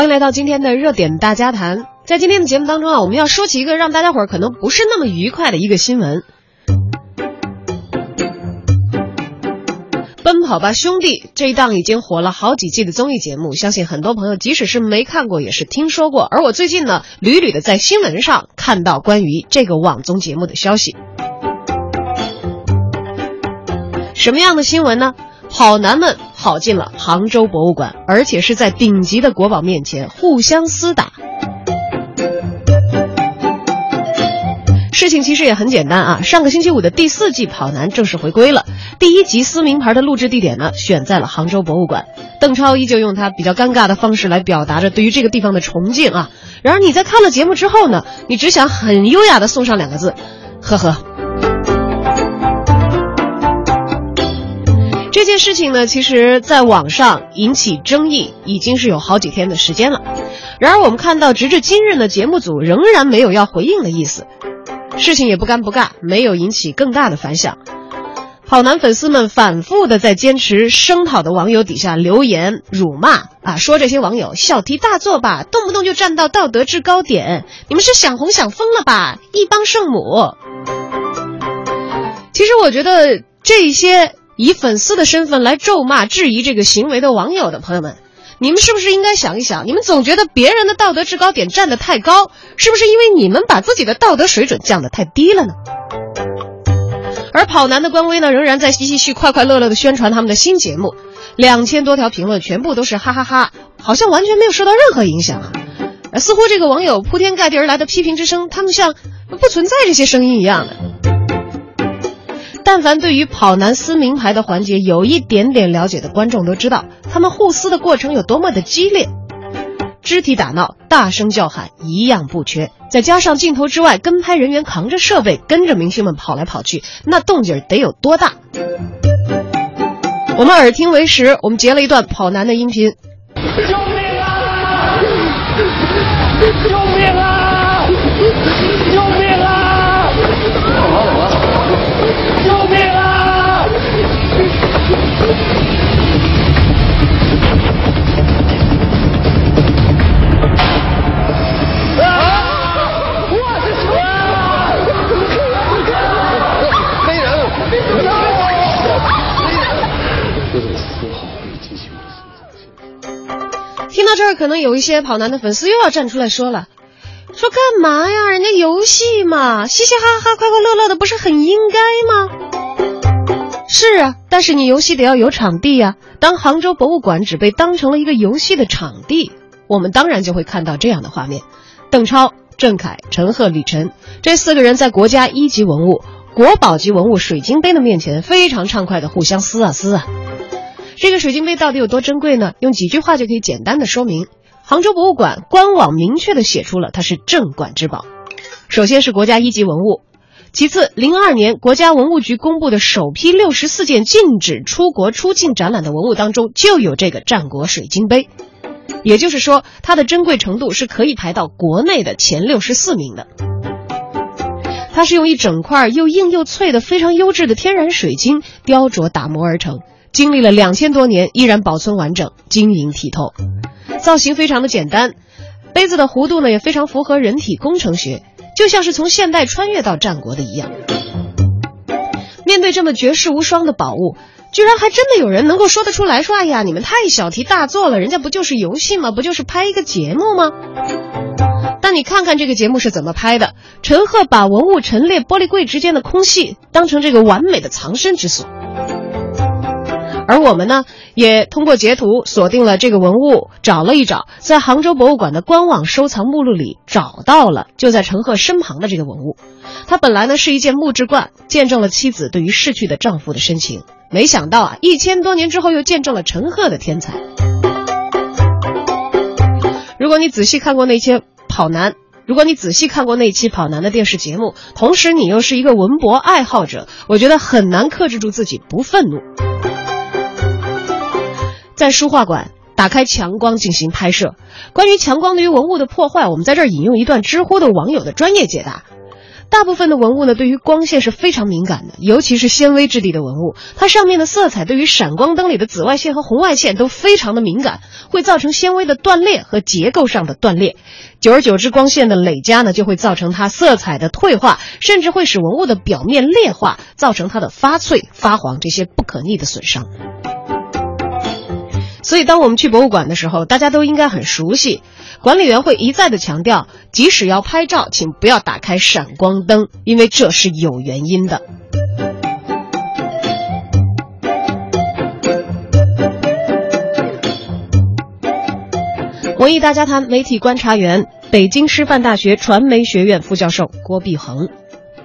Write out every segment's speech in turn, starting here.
欢迎来到今天的热点大家谈。在今天的节目当中啊，我们要说起一个让大家伙儿可能不是那么愉快的一个新闻。奔跑吧兄弟这一档已经火了好几季的综艺节目，相信很多朋友即使是没看过，也是听说过。而我最近呢，屡屡的在新闻上看到关于这个网综节目的消息。什么样的新闻呢？跑男们跑进了杭州博物馆，而且是在顶级的国宝面前互相厮打。事情其实也很简单啊，上个星期五的第四季跑男正式回归了。第一集撕名牌的录制地点呢，选在了杭州博物馆。邓超依旧用他比较尴尬的方式来表达着对于这个地方的崇敬啊。然而你在看了节目之后呢，你只想很优雅的送上两个字：呵呵。这件事情呢，其实在网上引起争议已经是有好几天的时间了。然而我们看到，直至今日呢，节目组仍然没有要回应的意思。事情也不尴不尬，没有引起更大的反响。跑男粉丝们反复的在坚持声讨的网友底下留言辱骂啊，说这些网友小题大做吧，动不动就站到道德制高点，你们是想红想疯了吧？一帮圣母。其实我觉得这些以粉丝的身份来咒骂、质疑这个行为的网友的朋友们。你们是不是应该想一想？你们总觉得别人的道德制高点站得太高，是不是因为你们把自己的道德水准降得太低了呢？而跑男的官微呢，仍然在继续快快乐乐的宣传他们的新节目，两千多条评论全部都是哈哈哈，好像完全没有受到任何影响啊！似乎这个网友铺天盖地而来的批评之声，他们像不存在这些声音一样的。但凡对于跑男撕名牌的环节有一点点了解的观众都知道，他们互撕的过程有多么的激烈，肢体打闹、大声叫喊一样不缺。再加上镜头之外跟拍人员扛着设备跟着明星们跑来跑去，那动静得有多大？我们耳听为实，我们截了一段跑男的音频。可能有一些跑男的粉丝又要站出来说了，说干嘛呀？人家游戏嘛，嘻嘻哈哈、快快乐乐的，不是很应该吗？是啊，但是你游戏得要有场地呀。当杭州博物馆只被当成了一个游戏的场地，我们当然就会看到这样的画面：邓超、郑恺、陈赫、李晨这四个人在国家一级文物、国宝级文物水晶杯的面前，非常畅快的互相撕啊撕啊。这个水晶杯到底有多珍贵呢？用几句话就可以简单的说明。杭州博物馆官网明确的写出了它是镇馆之宝。首先是国家一级文物，其次，零二年国家文物局公布的首批六十四件禁止出国出境展览的文物当中就有这个战国水晶杯，也就是说，它的珍贵程度是可以排到国内的前六十四名的。它是用一整块又硬又脆的非常优质的天然水晶雕琢打磨而成。经历了两千多年，依然保存完整、晶莹剔透，造型非常的简单，杯子的弧度呢也非常符合人体工程学，就像是从现代穿越到战国的一样。面对这么绝世无双的宝物，居然还真的有人能够说得出来说：“哎呀，你们太小题大做了，人家不就是游戏吗？不就是拍一个节目吗？”但你看看这个节目是怎么拍的，陈赫把文物陈列玻璃柜之间的空隙当成这个完美的藏身之所。而我们呢，也通过截图锁定了这个文物，找了一找，在杭州博物馆的官网收藏目录里找到了，就在陈赫身旁的这个文物。它本来呢是一件木质罐，见证了妻子对于逝去的丈夫的深情。没想到啊，一千多年之后又见证了陈赫的天才。如果你仔细看过那期跑男，如果你仔细看过那期跑男的电视节目，同时你又是一个文博爱好者，我觉得很难克制住自己不愤怒。在书画馆打开强光进行拍摄。关于强光对于文物的破坏，我们在这儿引用一段知乎的网友的专业解答：大部分的文物呢，对于光线是非常敏感的，尤其是纤维质地的文物，它上面的色彩对于闪光灯里的紫外线和红外线都非常的敏感，会造成纤维的断裂和结构上的断裂。久而久之，光线的累加呢，就会造成它色彩的退化，甚至会使文物的表面裂化，造成它的发脆、发黄这些不可逆的损伤。所以，当我们去博物馆的时候，大家都应该很熟悉。管理员会一再的强调，即使要拍照，请不要打开闪光灯，因为这是有原因的。文艺大家谈媒体观察员、北京师范大学传媒学院副教授郭碧恒。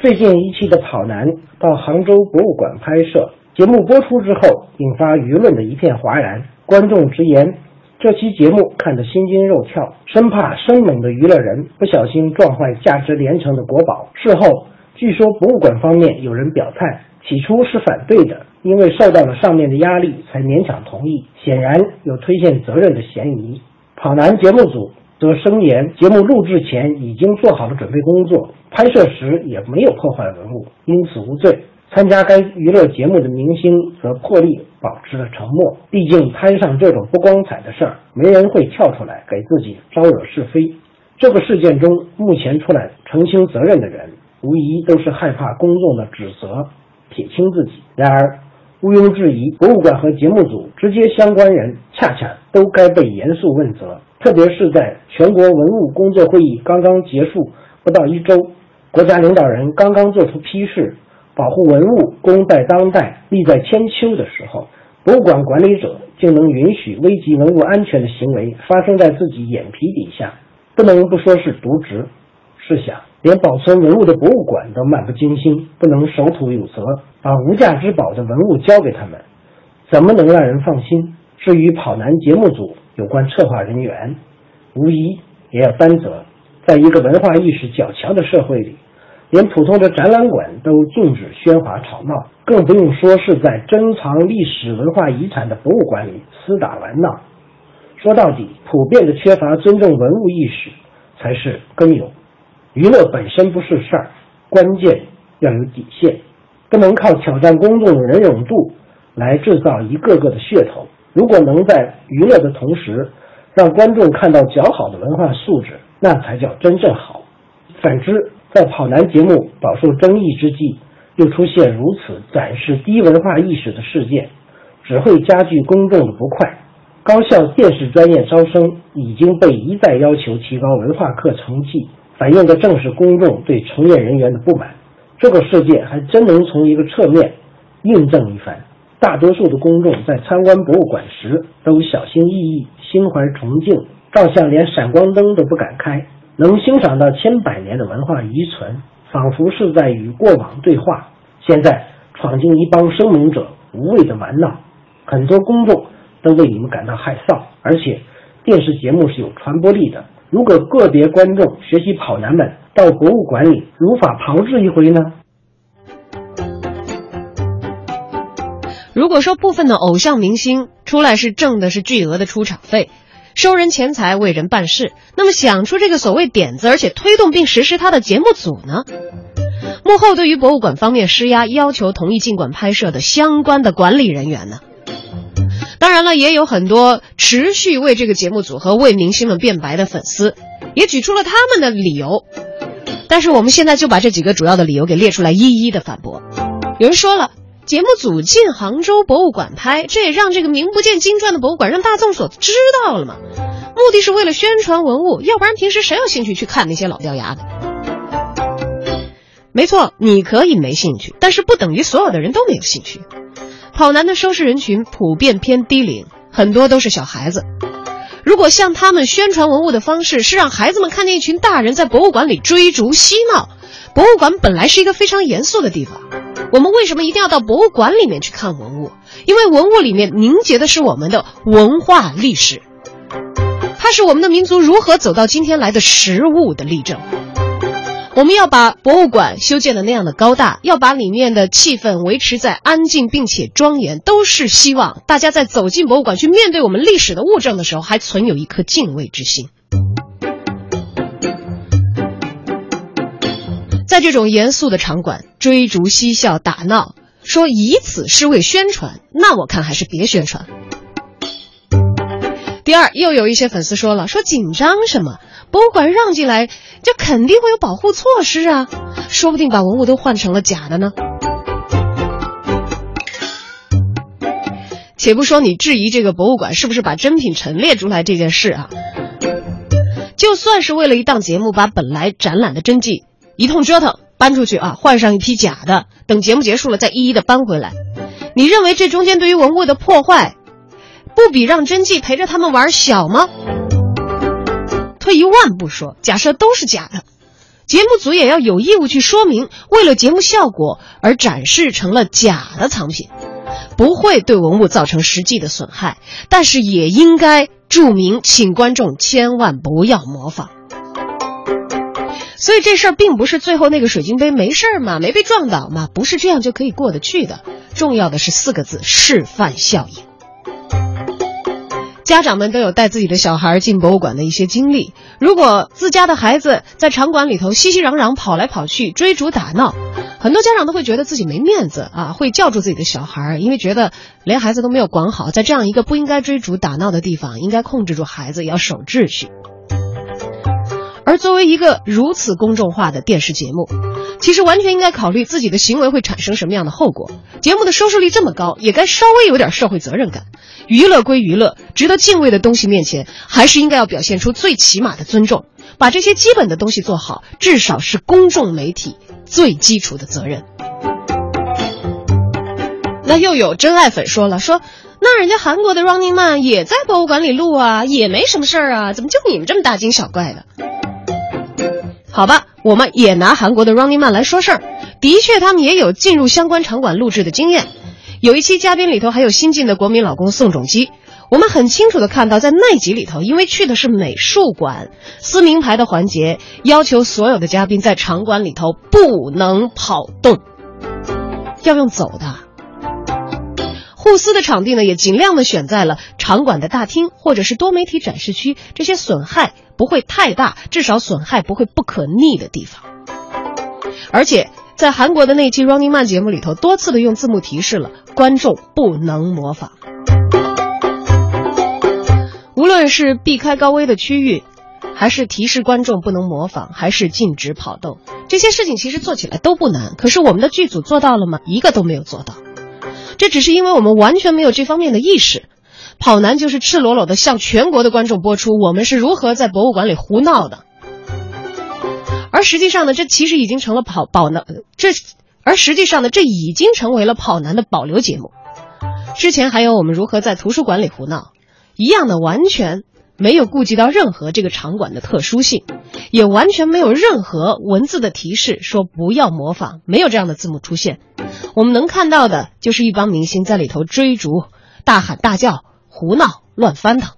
最近一期的《跑男》到杭州博物馆拍摄，节目播出之后，引发舆论的一片哗然。观众直言，这期节目看得心惊肉跳，生怕生猛的娱乐人不小心撞坏价值连城的国宝。事后，据说博物馆方面有人表态，起初是反对的，因为受到了上面的压力才勉强同意，显然有推卸责任的嫌疑。跑男节目组则声言，节目录制前已经做好了准备工作，拍摄时也没有破坏文物，因此无罪。参加该娱乐节目的明星则破例保持了沉默。毕竟摊上这种不光彩的事儿，没人会跳出来给自己招惹是非。这个事件中，目前出来澄清责任的人，无疑都是害怕公众的指责，撇清自己。然而，毋庸置疑，博物馆和节目组直接相关人，恰恰都该被严肃问责。特别是在全国文物工作会议刚刚结束不到一周，国家领导人刚刚做出批示。保护文物，功在当代，利在千秋的时候，博物馆管理者竟能允许危及文物安全的行为发生在自己眼皮底下，不能不说是渎职。试想，连保存文物的博物馆都漫不经心，不能守土有责，把无价之宝的文物交给他们，怎么能让人放心？至于跑男节目组有关策划人员，无疑也要担责。在一个文化意识较强的社会里。连普通的展览馆都禁止喧哗吵闹，更不用说是在珍藏历史文化遗产的博物馆里厮打玩闹。说到底，普遍的缺乏尊重文物意识才是根由。娱乐本身不是事儿，关键要有底线，不能靠挑战公众的忍度来制造一个个的噱头。如果能在娱乐的同时，让观众看到较好的文化素质，那才叫真正好。反之，在跑男节目饱受争议之际，又出现如此展示低文化意识的事件，只会加剧公众的不快。高校电视专业招生已经被一再要求提高文化课成绩，反映的正是公众对从业人员的不满。这个事件还真能从一个侧面印证一番：大多数的公众在参观博物馆时都小心翼翼、心怀崇敬，照相连闪光灯都不敢开。能欣赏到千百年的文化遗存，仿佛是在与过往对话。现在闯进一帮生猛者，无谓的玩闹，很多公众都为你们感到害臊。而且，电视节目是有传播力的。如果个别观众学习跑男们到博物馆里如法炮制一回呢？如果说部分的偶像明星出来是挣的是巨额的出场费。收人钱财为人办事，那么想出这个所谓点子，而且推动并实施它的节目组呢？幕后对于博物馆方面施压，要求同意进馆拍摄的相关的管理人员呢？当然了，也有很多持续为这个节目组和为明星们辩白的粉丝，也举出了他们的理由。但是我们现在就把这几个主要的理由给列出来，一一的反驳。有人说了。节目组进杭州博物馆拍，这也让这个名不见经传的博物馆让大众所知道了嘛？目的是为了宣传文物，要不然平时谁有兴趣去看那些老掉牙的？没错，你可以没兴趣，但是不等于所有的人都没有兴趣。跑男的收视人群普遍偏低龄，很多都是小孩子。如果向他们宣传文物的方式是让孩子们看见一群大人在博物馆里追逐嬉闹，博物馆本来是一个非常严肃的地方。我们为什么一定要到博物馆里面去看文物？因为文物里面凝结的是我们的文化历史，它是我们的民族如何走到今天来的实物的例证。我们要把博物馆修建的那样的高大，要把里面的气氛维持在安静并且庄严，都是希望大家在走进博物馆去面对我们历史的物证的时候，还存有一颗敬畏之心。在这种严肃的场馆追逐嬉笑打闹，说以此是为宣传，那我看还是别宣传。第二，又有一些粉丝说了，说紧张什么？博物馆让进来，这肯定会有保护措施啊，说不定把文物都换成了假的呢。且不说你质疑这个博物馆是不是把真品陈列出来这件事啊，就算是为了一档节目把本来展览的真迹一通折腾搬出去啊，换上一批假的，等节目结束了再一一的搬回来，你认为这中间对于文物的破坏，不比让真迹陪着他们玩小吗？退一万步说，假设都是假的，节目组也要有义务去说明，为了节目效果而展示成了假的藏品。不会对文物造成实际的损害，但是也应该注明，请观众千万不要模仿。所以这事儿并不是最后那个水晶杯没事儿嘛，没被撞倒嘛，不是这样就可以过得去的。重要的是四个字：示范效应。家长们都有带自己的小孩进博物馆的一些经历，如果自家的孩子在场馆里头熙熙攘攘跑来跑去，追逐打闹。很多家长都会觉得自己没面子啊，会叫住自己的小孩，因为觉得连孩子都没有管好，在这样一个不应该追逐打闹的地方，应该控制住孩子，要守秩序。而作为一个如此公众化的电视节目，其实完全应该考虑自己的行为会产生什么样的后果。节目的收视率这么高，也该稍微有点社会责任感。娱乐归娱乐，值得敬畏的东西面前，还是应该要表现出最起码的尊重。把这些基本的东西做好，至少是公众媒体最基础的责任。那又有真爱粉说了，说那人家韩国的 Running Man 也在博物馆里录啊，也没什么事儿啊，怎么就你们这么大惊小怪的？好吧，我们也拿韩国的 Running Man 来说事儿，的确他们也有进入相关场馆录制的经验，有一期嘉宾里头还有新晋的国民老公宋仲基。我们很清楚的看到，在那集里头，因为去的是美术馆，撕名牌的环节要求所有的嘉宾在场馆里头不能跑动，要用走的。互撕的场地呢，也尽量的选在了场馆的大厅或者是多媒体展示区，这些损害不会太大，至少损害不会不可逆的地方。而且在韩国的那期《Running Man》节目里头，多次的用字幕提示了观众不能模仿。无论是避开高危的区域，还是提示观众不能模仿，还是禁止跑动，这些事情其实做起来都不难。可是我们的剧组做到了吗？一个都没有做到。这只是因为我们完全没有这方面的意识。跑男就是赤裸裸的向全国的观众播出我们是如何在博物馆里胡闹的。而实际上呢，这其实已经成了跑跑男这，而实际上呢，这已经成为了跑男的保留节目。之前还有我们如何在图书馆里胡闹。一样的，完全没有顾及到任何这个场馆的特殊性，也完全没有任何文字的提示说不要模仿，没有这样的字幕出现。我们能看到的就是一帮明星在里头追逐、大喊大叫、胡闹、乱翻腾。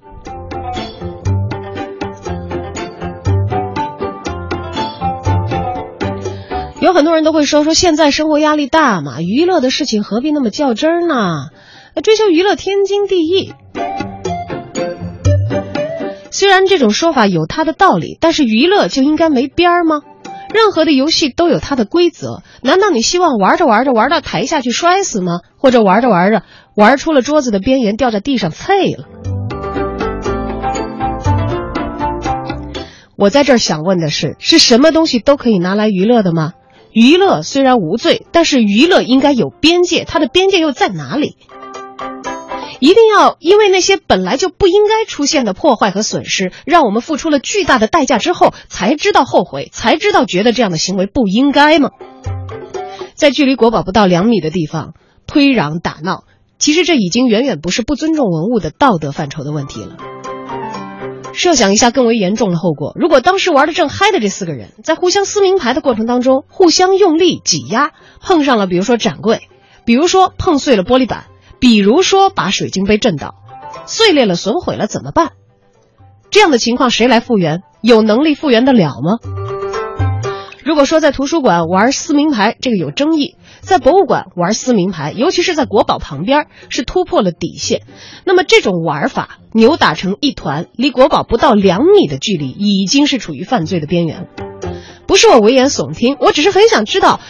有很多人都会说说现在生活压力大嘛，娱乐的事情何必那么较真儿呢？追求娱乐天经地义。虽然这种说法有它的道理，但是娱乐就应该没边儿吗？任何的游戏都有它的规则，难道你希望玩着玩着玩到台下去摔死吗？或者玩着玩着玩出了桌子的边缘掉在地上碎了？我在这儿想问的是，是什么东西都可以拿来娱乐的吗？娱乐虽然无罪，但是娱乐应该有边界，它的边界又在哪里？一定要因为那些本来就不应该出现的破坏和损失，让我们付出了巨大的代价之后，才知道后悔，才知道觉得这样的行为不应该吗？在距离国宝不到两米的地方推攘打闹，其实这已经远远不是不尊重文物的道德范畴的问题了。设想一下更为严重的后果：如果当时玩的正嗨的这四个人在互相撕名牌的过程当中，互相用力挤压，碰上了比如说展柜，比如说碰碎了玻璃板。比如说把水晶杯震倒、碎裂了、损毁了怎么办？这样的情况谁来复原？有能力复原得了吗？如果说在图书馆玩撕名牌这个有争议，在博物馆玩撕名牌，尤其是在国宝旁边是突破了底线，那么这种玩法扭打成一团，离国宝不到两米的距离，已经是处于犯罪的边缘。不是我危言耸听，我只是很想知道，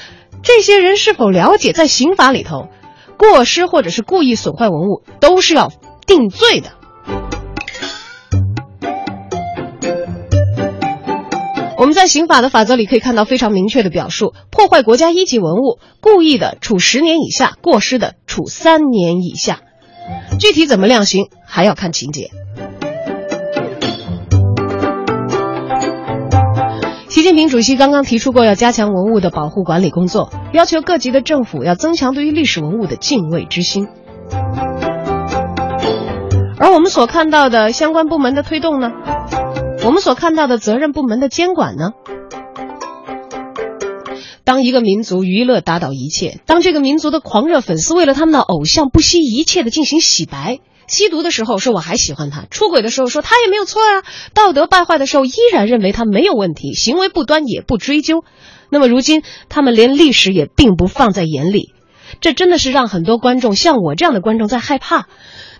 这些人是否了解，在刑法里头，过失或者是故意损坏文物都是要定罪的。我们在刑法的法则里可以看到非常明确的表述：破坏国家一级文物，故意的处十年以下，过失的处三年以下。具体怎么量刑，还要看情节。习近平主席刚刚提出过要加强文物的保护管理工作，要求各级的政府要增强对于历史文物的敬畏之心。而我们所看到的相关部门的推动呢？我们所看到的责任部门的监管呢？当一个民族娱乐打倒一切，当这个民族的狂热粉丝为了他们的偶像不惜一切的进行洗白，吸毒的时候说我还喜欢他，出轨的时候说他也没有错啊，道德败坏的时候依然认为他没有问题，行为不端也不追究，那么如今他们连历史也并不放在眼里，这真的是让很多观众像我这样的观众在害怕。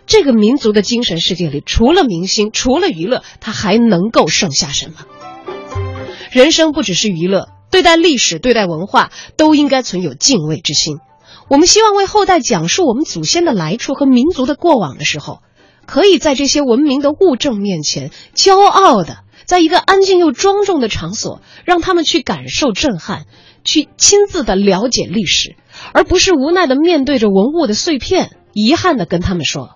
这个民族的精神世界里，除了明星，除了娱乐，他还能够剩下什么？人生不只是娱乐，对待历史、对待文化，都应该存有敬畏之心。我们希望为后代讲述我们祖先的来处和民族的过往的时候，可以在这些文明的物证面前，骄傲的，在一个安静又庄重的场所，让他们去感受震撼，去亲自的了解历史，而不是无奈的面对着文物的碎片，遗憾的跟他们说。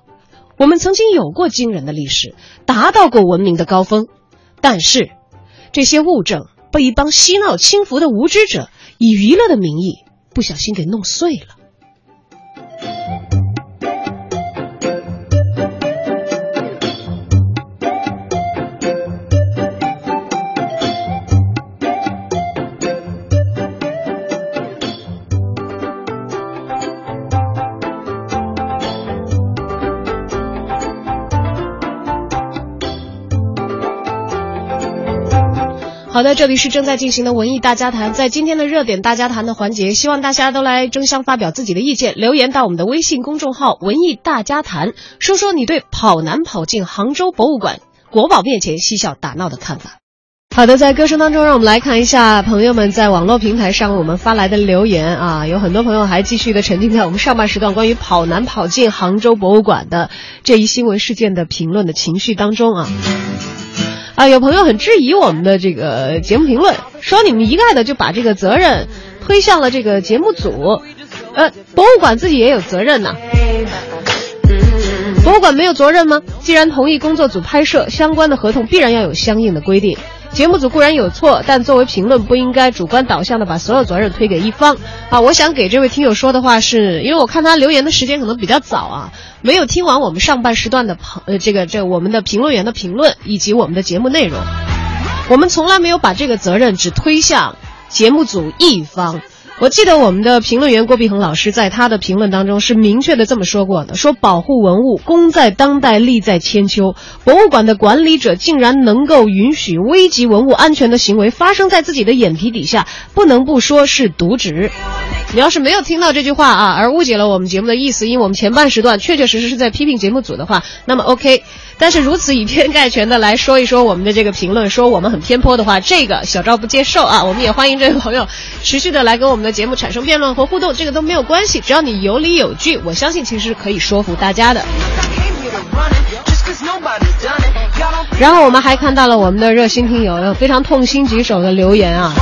我们曾经有过惊人的历史，达到过文明的高峰，但是这些物证被一帮嬉闹轻浮的无知者以娱乐的名义不小心给弄碎了。好的，这里是正在进行的文艺大家谈，在今天的热点大家谈的环节，希望大家都来争相发表自己的意见，留言到我们的微信公众号“文艺大家谈”，说说你对跑男跑进杭州博物馆国宝面前嬉笑打闹的看法。好的，在歌声当中，让我们来看一下朋友们在网络平台上我们发来的留言啊，有很多朋友还继续的沉浸在我们上半时段关于跑男跑进杭州博物馆的这一新闻事件的评论的情绪当中啊。啊，有朋友很质疑我们的这个节目评论，说你们一概的就把这个责任推向了这个节目组，呃，博物馆自己也有责任呐。博物馆没有责任吗？既然同意工作组拍摄，相关的合同必然要有相应的规定。节目组固然有错，但作为评论不应该主观导向的把所有责任推给一方。啊，我想给这位听友说的话是，因为我看他留言的时间可能比较早啊。没有听完我们上半时段的朋呃这个这我们的评论员的评论以及我们的节目内容，我们从来没有把这个责任只推向节目组一方。我记得我们的评论员郭碧恒老师在他的评论当中是明确的这么说过的：说保护文物功在当代，利在千秋。博物馆的管理者竟然能够允许危及文物安全的行为发生在自己的眼皮底下，不能不说是渎职。你要是没有听到这句话啊，而误解了我们节目的意思，因为我们前半时段确确实实是在批评节目组的话，那么 OK。但是如此以偏概全的来说一说我们的这个评论，说我们很偏颇的话，这个小赵不接受啊。我们也欢迎这位朋友持续的来跟我们的节目产生辩论和互动，这个都没有关系，只要你有理有据，我相信其实是可以说服大家的。然后我们还看到了我们的热心听友非常痛心疾首的留言啊，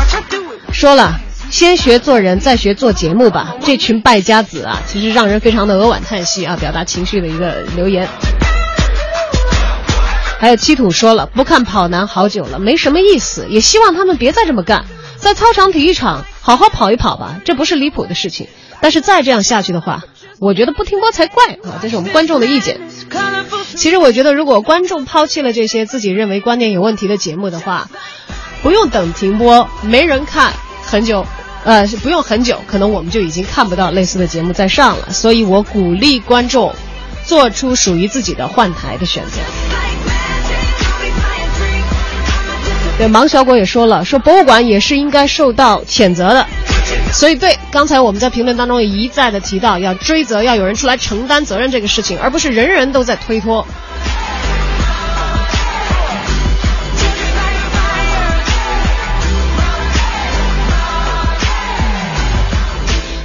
说了。先学做人，再学做节目吧。这群败家子啊，其实让人非常的扼腕叹息啊，表达情绪的一个留言。还有七土说了，不看跑男好久了，没什么意思，也希望他们别再这么干，在操场体育场好好跑一跑吧，这不是离谱的事情。但是再这样下去的话，我觉得不停播才怪啊！这是我们观众的意见。其实我觉得，如果观众抛弃了这些自己认为观念有问题的节目的话，不用等停播，没人看很久。呃，不用很久，可能我们就已经看不到类似的节目在上了。所以我鼓励观众做出属于自己的换台的选择。对，芒小果也说了，说博物馆也是应该受到谴责的。所以对，刚才我们在评论当中也一再的提到，要追责，要有人出来承担责任这个事情，而不是人人都在推脱。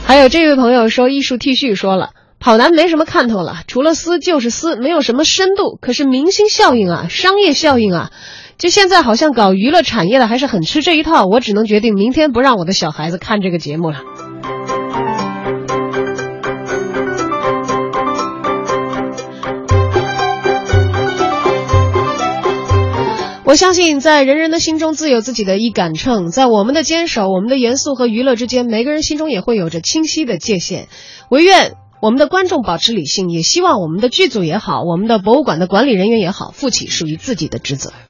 还有这位朋友说，艺术 T 恤说了，跑男没什么看头了，除了撕就是撕，没有什么深度。可是明星效应啊，商业效应啊。就现在好像搞娱乐产业的还是很吃这一套。我只能决定明天不让我的小孩子看这个节目了。我相信，在人人的心中自有自己的一杆秤，在我们的坚守、我们的严肃和娱乐之间，每个人心中也会有着清晰的界限。唯愿我们的观众保持理性，也希望我们的剧组也好，我们的博物馆的管理人员也好，负起属于自己的职责。